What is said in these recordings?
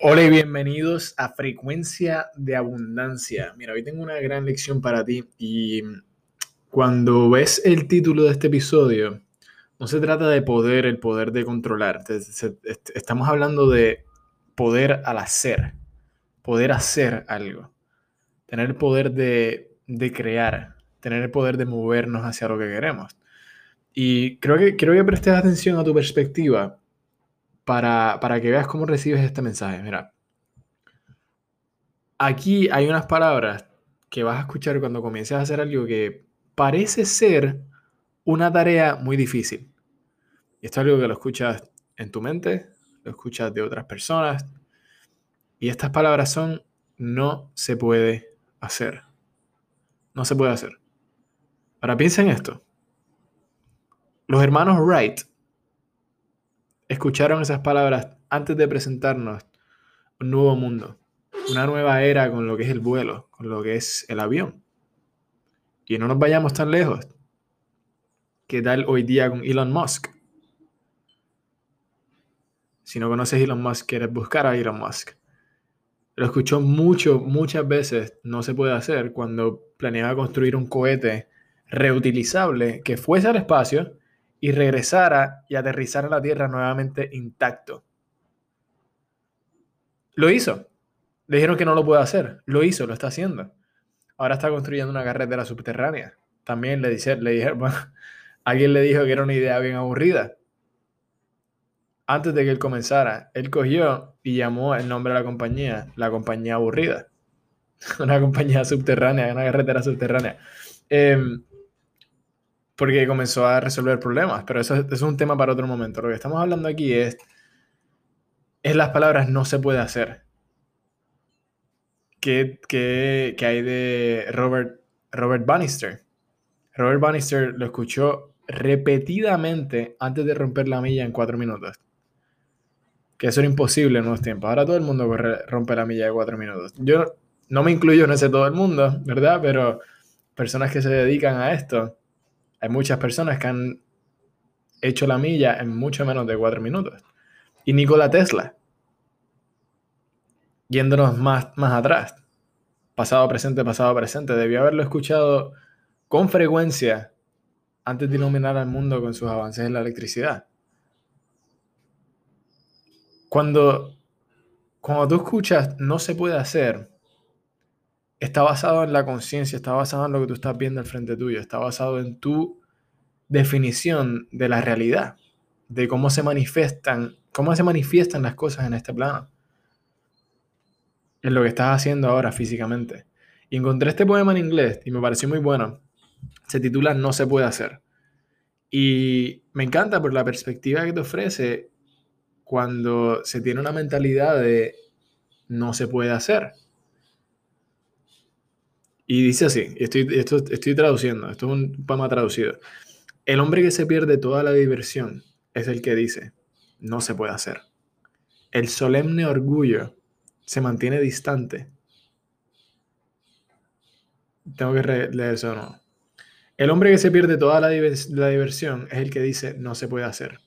Hola y bienvenidos a Frecuencia de Abundancia. Mira, hoy tengo una gran lección para ti y cuando ves el título de este episodio, no se trata de poder, el poder de controlar. Estamos hablando de poder al hacer, poder hacer algo, tener el poder de, crear, tener el poder de movernos hacia lo que queremos. Y creo que quiero que prestes atención a tu perspectiva para, que veas cómo recibes este mensaje. Mira, aquí hay unas palabras que vas a escuchar cuando comiences a hacer algo que parece ser una tarea muy difícil. Y esto es algo que lo escuchas en tu mente, lo escuchas de otras personas. Y estas palabras son no se puede hacer. No se puede hacer. Ahora piensa en esto. Los hermanos Wright escucharon esas palabras antes de presentarnos un nuevo mundo, una nueva era con lo que es el vuelo, con lo que es el avión. Y no nos vayamos tan lejos. ¿Qué tal hoy día con Elon Musk? Si no conoces Elon Musk, quieres buscar a Elon Musk. Lo escuchó mucho, muchas veces, no se puede hacer cuando planeaba construir un cohete reutilizable que fuese al espacio y regresara y aterrizara en la Tierra nuevamente intacto. Lo hizo. Le dijeron que no lo puede hacer. Lo hizo, lo está haciendo. Ahora está construyendo una carretera subterránea. También le, dice, le dijeron, alguien le dijo que era una idea bien aburrida. Antes de que él comenzara, él cogió y llamó el nombre de la compañía, la compañía aburrida. una compañía subterránea, una carretera subterránea. Eh, porque comenzó a resolver problemas, pero eso, es un tema para otro momento. Lo que estamos hablando aquí es, es las palabras no se puede hacer. ¿Qué, hay de Robert, Robert Bannister? Robert Bannister lo escuchó repetidamente antes de romper la milla en cuatro minutos. Que eso era imposible en unos tiempos. Ahora todo el mundo rompe la milla de cuatro minutos. Yo no me incluyo en ese todo el mundo, ¿verdad? Pero personas que se dedican a esto hay muchas personas que han hecho la milla en mucho menos de cuatro minutos. Y Nikola Tesla, yéndonos más, más atrás, pasado, presente, pasado, presente, debió haberlo escuchado con frecuencia antes de iluminar al mundo con sus avances en la electricidad. Cuando, cuando tú escuchas no se puede hacer, está basado en la conciencia, está basado en lo que tú estás viendo al frente tuyo, está basado en tu definición de la realidad, de cómo se manifiestan, cómo se manifiestan las cosas en este plano. En lo que estás haciendo ahora físicamente. Y encontré este poema en inglés y me pareció muy bueno. Se titula No se puede hacer. Y me encanta por la perspectiva que te ofrece cuando se tiene una mentalidad de no se puede hacer. Y dice así, estoy, esto, estoy traduciendo, esto es un poema traducido. El hombre que se pierde toda la diversión es el que dice, no se puede hacer. El solemne orgullo se mantiene distante. Tengo que leer eso no. El hombre que se pierde toda la, la diversión es el que dice, no se puede hacer.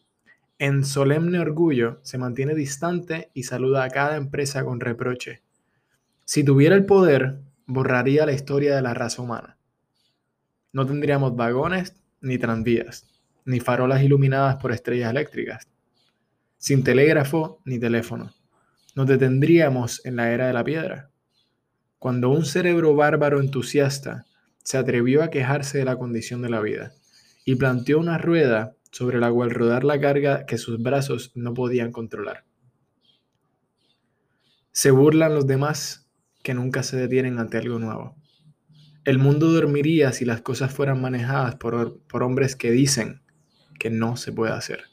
En solemne orgullo se mantiene distante y saluda a cada empresa con reproche. Si tuviera el poder, borraría la historia de la raza humana. No tendríamos vagones ni tranvías, ni farolas iluminadas por estrellas eléctricas, sin telégrafo ni teléfono. Nos detendríamos en la era de la piedra. Cuando un cerebro bárbaro entusiasta se atrevió a quejarse de la condición de la vida y planteó una rueda sobre la cual rodar la carga que sus brazos no podían controlar. Se burlan los demás que nunca se detienen ante algo nuevo. El mundo dormiría si las cosas fueran manejadas por, por hombres que dicen que no se puede hacer.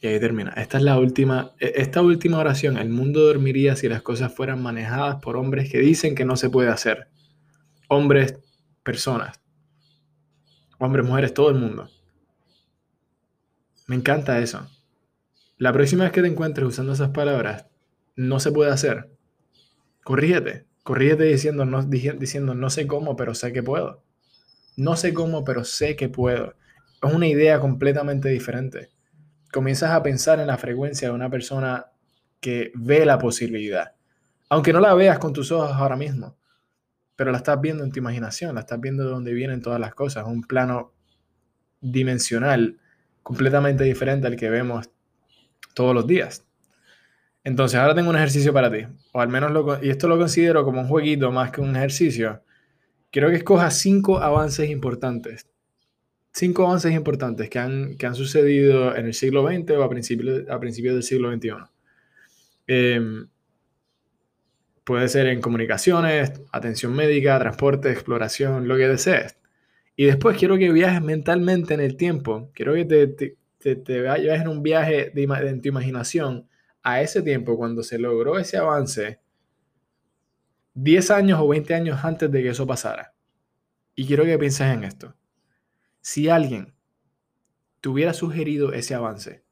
Y ahí termina. Esta es la última, e, esta última oración. El mundo dormiría si las cosas fueran manejadas por hombres que dicen que no se puede hacer. Hombres, personas. Hombres, mujeres, todo el mundo. Me encanta eso. La próxima vez que te encuentres usando esas palabras, no se puede hacer. Corrígete, corrígete diciendo no, diciendo no sé cómo, pero sé que puedo. No sé cómo, pero sé que puedo. Es una idea completamente diferente. Comienzas a pensar en la frecuencia de una persona que ve la posibilidad. Aunque no la veas con tus ojos ahora mismo, pero la estás viendo en tu imaginación, la estás viendo de dónde vienen todas las cosas, un plano dimensional completamente diferente al que vemos todos los días. Entonces, ahora tengo un ejercicio para ti, o al menos y esto lo considero como un jueguito más que un ejercicio. Quiero que escojas cinco avances importantes cinco avances importantes que han, que han sucedido en el siglo XX o a principios, a principios del siglo XXI. Em, puede ser en comunicaciones, atención médica, transporte, exploración, lo que desees. Y después quiero que viajes mentalmente en el tiempo. Quiero que te, te, te, vayas en un viaje de, en tu imaginación a ese tiempo cuando se logró ese avance 10 años o 20 años antes de que eso pasara. Y quiero que pienses en esto. Si alguien te hubiera sugerido ese avance,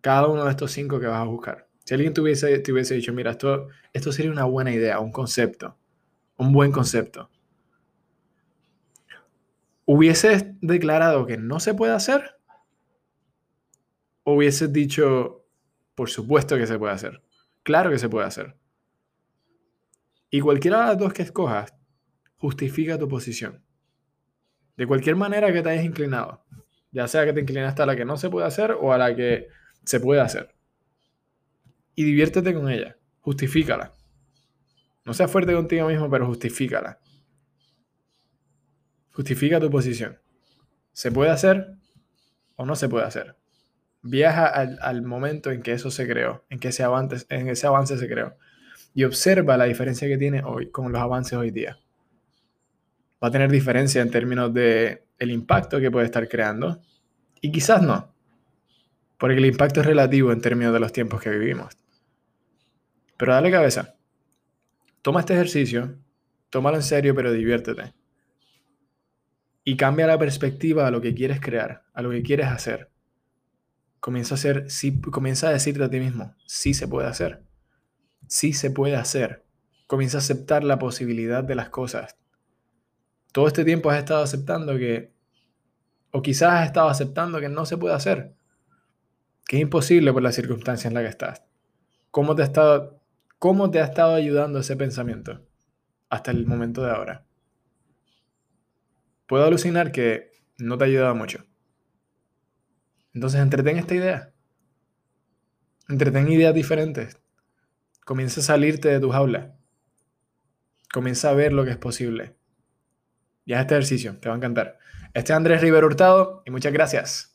cada uno de estos cinco que vas a buscar, si alguien te hubiese, hubiese dicho, mira, esto, esto sería una buena idea, un concepto, un buen concepto, ¿hubieses declarado que no se puede hacer? ¿O hubieses dicho, por supuesto que se puede hacer? Claro que se puede hacer. Y cualquiera de las dos que escojas, justifica tu posición. De cualquier manera que te hayas inclinado, ya sea que te inclinaste a la que no se puede hacer o a la que se puede hacer. Y diviértete con ella, justifícala. No seas fuerte contigo mismo, pero justifícala. Justifica tu posición. ¿Se puede hacer o no se puede hacer? Viaja al, momento en que eso se creó, en que ese avance, en ese avance se creó. Y observa la diferencia que tiene hoy con los avances hoy día va a tener diferencia en términos de el impacto que puede estar creando y quizás no, porque el impacto es relativo en términos de los tiempos que vivimos. Pero dale cabeza. Toma este ejercicio, tómalo en serio, pero diviértete. Y cambia la perspectiva a lo que quieres crear, a lo que quieres hacer. Comienza a hacer, sí, comienza a decirte a ti mismo, sí se puede hacer. Sí se puede hacer. Comienza a aceptar la posibilidad de las cosas todo este tiempo has estado aceptando que, o quizás has estado aceptando que no se puede hacer, que es imposible por las circunstancias en las que estás. ¿Cómo te ha estado, cómo te ha estado ayudando ese pensamiento hasta el momento de ahora? Puedo alucinar que no te ha ayudado mucho. Entonces entretén esta idea. Entretén ideas diferentes. Comienza a salirte de tu jaula. Comienza a ver lo que es posible. Ya este ejercicio, te va a encantar. Este es Andrés Rivero Hurtado y muchas gracias.